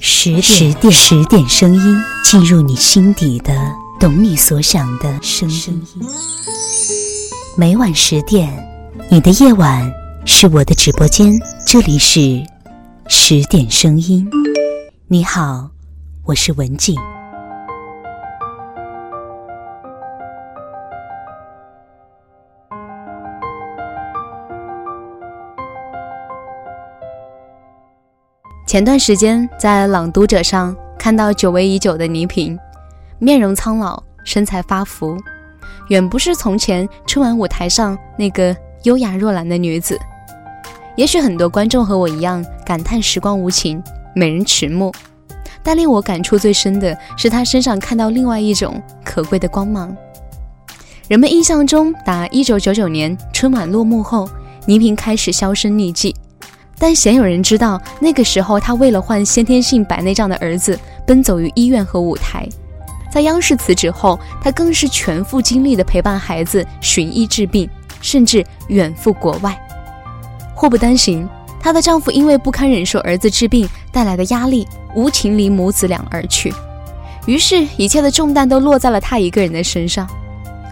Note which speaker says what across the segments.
Speaker 1: 十十点十点声音进入你心底的，懂你所想的声音。每晚十点，你的夜晚是我的直播间，这里是十点声音。你好，我是文静。
Speaker 2: 前段时间在《朗读者》上看到久违已久的倪萍，面容苍老，身材发福，远不是从前春晚舞台上那个优雅若兰的女子。也许很多观众和我一样感叹时光无情，美人迟暮，但令我感触最深的是她身上看到另外一种可贵的光芒。人们印象中，打1999年春晚落幕后，倪萍开始销声匿迹。但鲜有人知道，那个时候他为了换先天性白内障的儿子，奔走于医院和舞台。在央视辞职后，他更是全副精力地陪伴孩子寻医治病，甚至远赴国外。祸不单行，她的丈夫因为不堪忍受儿子治病带来的压力，无情离母子俩而去。于是，一切的重担都落在了她一个人的身上。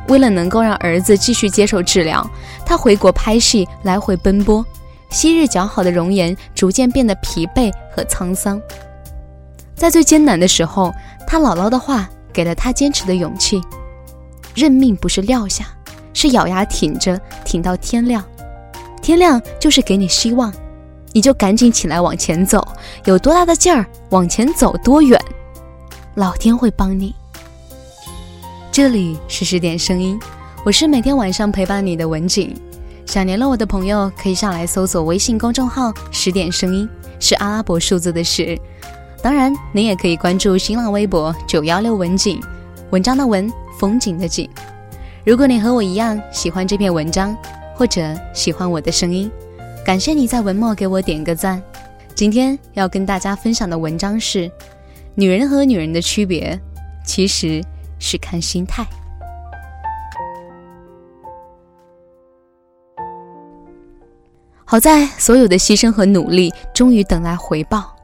Speaker 2: 为了能够让儿子继续接受治疗，她回国拍戏，来回奔波。昔日姣好的容颜逐渐变得疲惫和沧桑。在最艰难的时候，他姥姥的话给了他坚持的勇气：认命不是撂下，是咬牙挺着，挺到天亮。天亮就是给你希望，你就赶紧起来往前走，有多大的劲儿往前走多远，老天会帮你。这里是十点声音，我是每天晚上陪伴你的文景。想联络我的朋友，可以上来搜索微信公众号“十点声音”，是阿拉伯数字的十。当然，您也可以关注新浪微博“九幺六文景”，文章的文，风景的景。如果你和我一样喜欢这篇文章，或者喜欢我的声音，感谢你在文末给我点个赞。今天要跟大家分享的文章是：女人和女人的区别，其实是看心态。好在所有的牺牲和努力终于等来回报，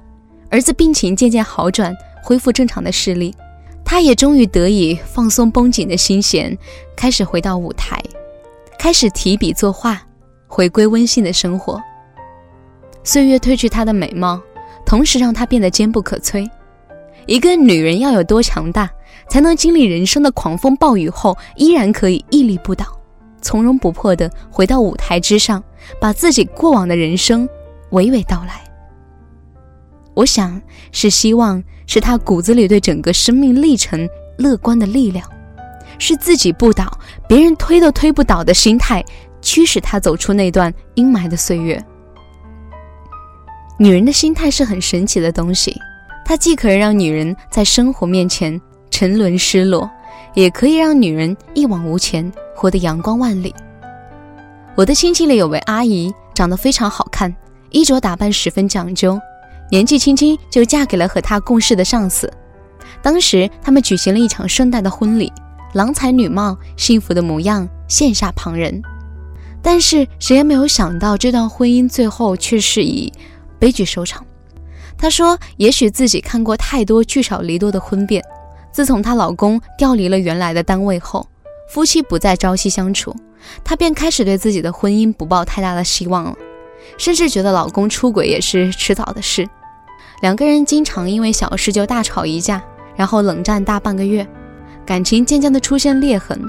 Speaker 2: 儿子病情渐渐好转，恢复正常的视力，他也终于得以放松绷紧的心弦，开始回到舞台，开始提笔作画，回归温馨的生活。岁月褪去她的美貌，同时让她变得坚不可摧。一个女人要有多强大，才能经历人生的狂风暴雨后，依然可以屹立不倒？从容不迫地回到舞台之上，把自己过往的人生娓娓道来。我想是希望，是他骨子里对整个生命历程乐观的力量，是自己不倒，别人推都推不倒的心态，驱使他走出那段阴霾的岁月。女人的心态是很神奇的东西，它既可以让女人在生活面前沉沦失落，也可以让女人一往无前。活得阳光万里。我的亲戚里有位阿姨，长得非常好看，衣着打扮十分讲究，年纪轻轻就嫁给了和她共事的上司。当时他们举行了一场盛大的婚礼，郎才女貌，幸福的模样羡煞旁人。但是谁也没有想到，这段婚姻最后却是以悲剧收场。她说：“也许自己看过太多聚少离多的婚变，自从她老公调离了原来的单位后。”夫妻不再朝夕相处，她便开始对自己的婚姻不抱太大的希望了，甚至觉得老公出轨也是迟早的事。两个人经常因为小事就大吵一架，然后冷战大半个月，感情渐渐的出现裂痕。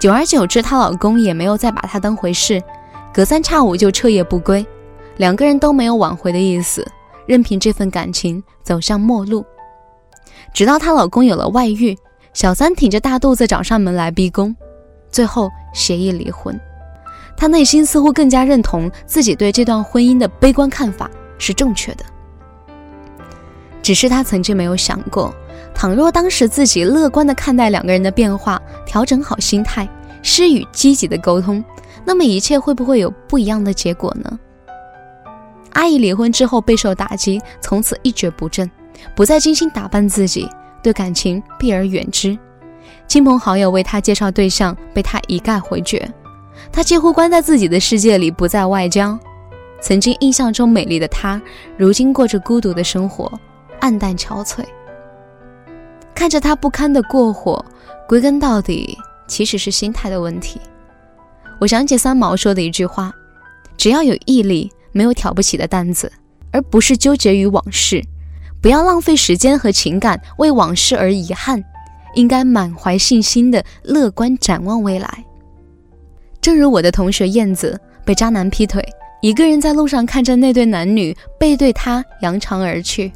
Speaker 2: 久而久之，她老公也没有再把她当回事，隔三差五就彻夜不归，两个人都没有挽回的意思，任凭这份感情走向末路。直到她老公有了外遇。小三挺着大肚子找上门来逼宫，最后协议离婚。她内心似乎更加认同自己对这段婚姻的悲观看法是正确的。只是她曾经没有想过，倘若当时自己乐观地看待两个人的变化，调整好心态，施与积极的沟通，那么一切会不会有不一样的结果呢？阿姨离婚之后备受打击，从此一蹶不振，不再精心打扮自己。对感情避而远之，亲朋好友为他介绍对象，被他一概回绝。他几乎关在自己的世界里，不在外交。曾经印象中美丽的她，如今过着孤独的生活，暗淡憔悴。看着他不堪的过火，归根到底其实是心态的问题。我想起三毛说的一句话：“只要有毅力，没有挑不起的担子，而不是纠结于往事。不要浪费时间和情感为往事而遗憾，应该满怀信心的乐观展望未来。”正如我的同学燕子被渣男劈腿，一个人在路上看着那对男女背对他扬长而去。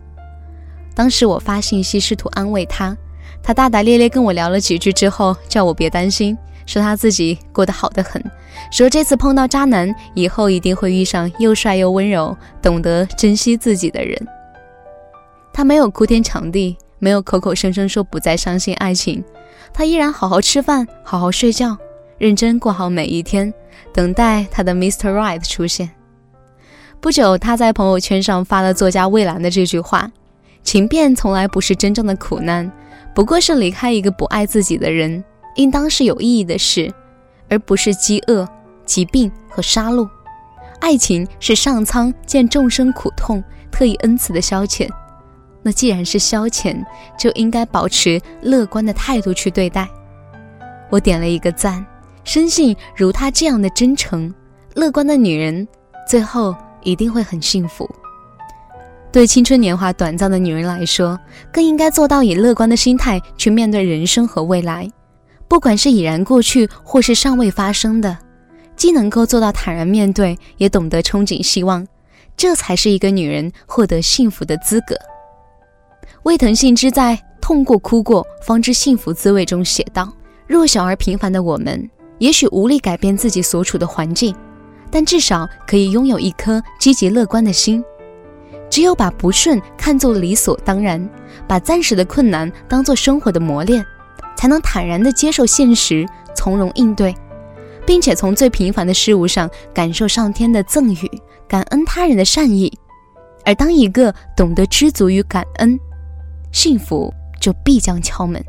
Speaker 2: 当时我发信息试图安慰他，他大大咧咧跟我聊了几句之后，叫我别担心，说他自己过得好得很，说这次碰到渣男以后一定会遇上又帅又温柔、懂得珍惜自己的人。他没有哭天抢地，没有口口声声说不再相信爱情，他依然好好吃饭，好好睡觉，认真过好每一天，等待他的 Mr. Right 出现。不久，他在朋友圈上发了作家魏兰的这句话。情变从来不是真正的苦难，不过是离开一个不爱自己的人，应当是有意义的事，而不是饥饿、疾病和杀戮。爱情是上苍见众生苦痛，特意恩赐的消遣。那既然是消遣，就应该保持乐观的态度去对待。我点了一个赞，深信如她这样的真诚、乐观的女人，最后一定会很幸福。对青春年华短暂的女人来说，更应该做到以乐观的心态去面对人生和未来，不管是已然过去或是尚未发生的，既能够做到坦然面对，也懂得憧憬希望，这才是一个女人获得幸福的资格。魏腾信之在《痛过哭过，方知幸福滋味》中写道：“弱小而平凡的我们，也许无力改变自己所处的环境，但至少可以拥有一颗积极乐观的心。”只有把不顺看作理所当然，把暂时的困难当作生活的磨练，才能坦然地接受现实，从容应对，并且从最平凡的事物上感受上天的赠予，感恩他人的善意。而当一个懂得知足与感恩，幸福就必将敲门。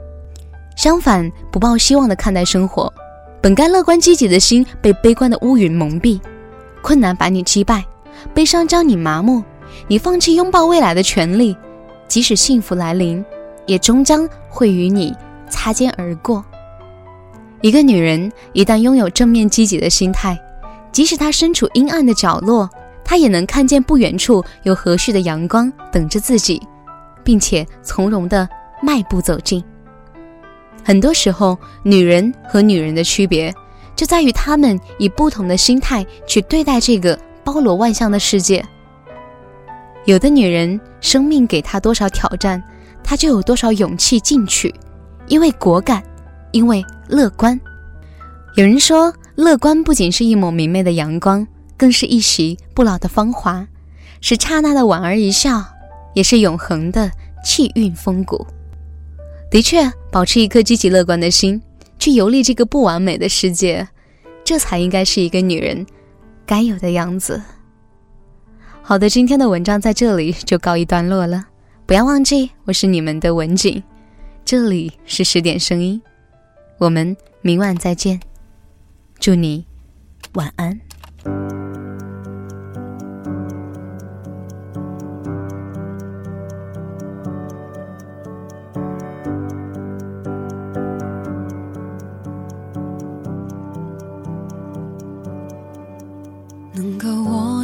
Speaker 2: 相反，不抱希望的看待生活，本该乐观积极的心被悲观的乌云蒙蔽，困难把你击败，悲伤将你麻木。你放弃拥抱未来的权利，即使幸福来临，也终将会与你擦肩而过。一个女人一旦拥有正面积极的心态，即使她身处阴暗的角落，她也能看见不远处有和煦的阳光等着自己，并且从容地迈步走近。很多时候，女人和女人的区别，就在于她们以不同的心态去对待这个包罗万象的世界。有的女人，生命给她多少挑战，她就有多少勇气进取，因为果敢，因为乐观。有人说，乐观不仅是一抹明媚的阳光，更是一袭不老的芳华，是刹那的莞尔一笑，也是永恒的气韵风骨。的确，保持一颗积极乐观的心，去游历这个不完美的世界，这才应该是一个女人该有的样子。好的，今天的文章在这里就告一段落了。不要忘记，我是你们的文景，这里是十点声音，我们明晚再见，祝你晚安。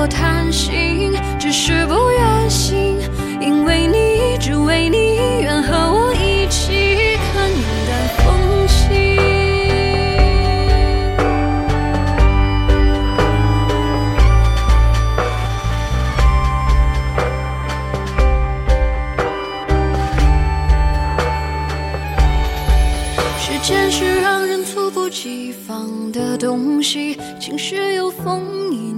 Speaker 3: 我贪心，只是不愿醒，因为你，只为你愿和我一起看云淡风轻。时间是让人猝不及防的东西，晴时有风阴。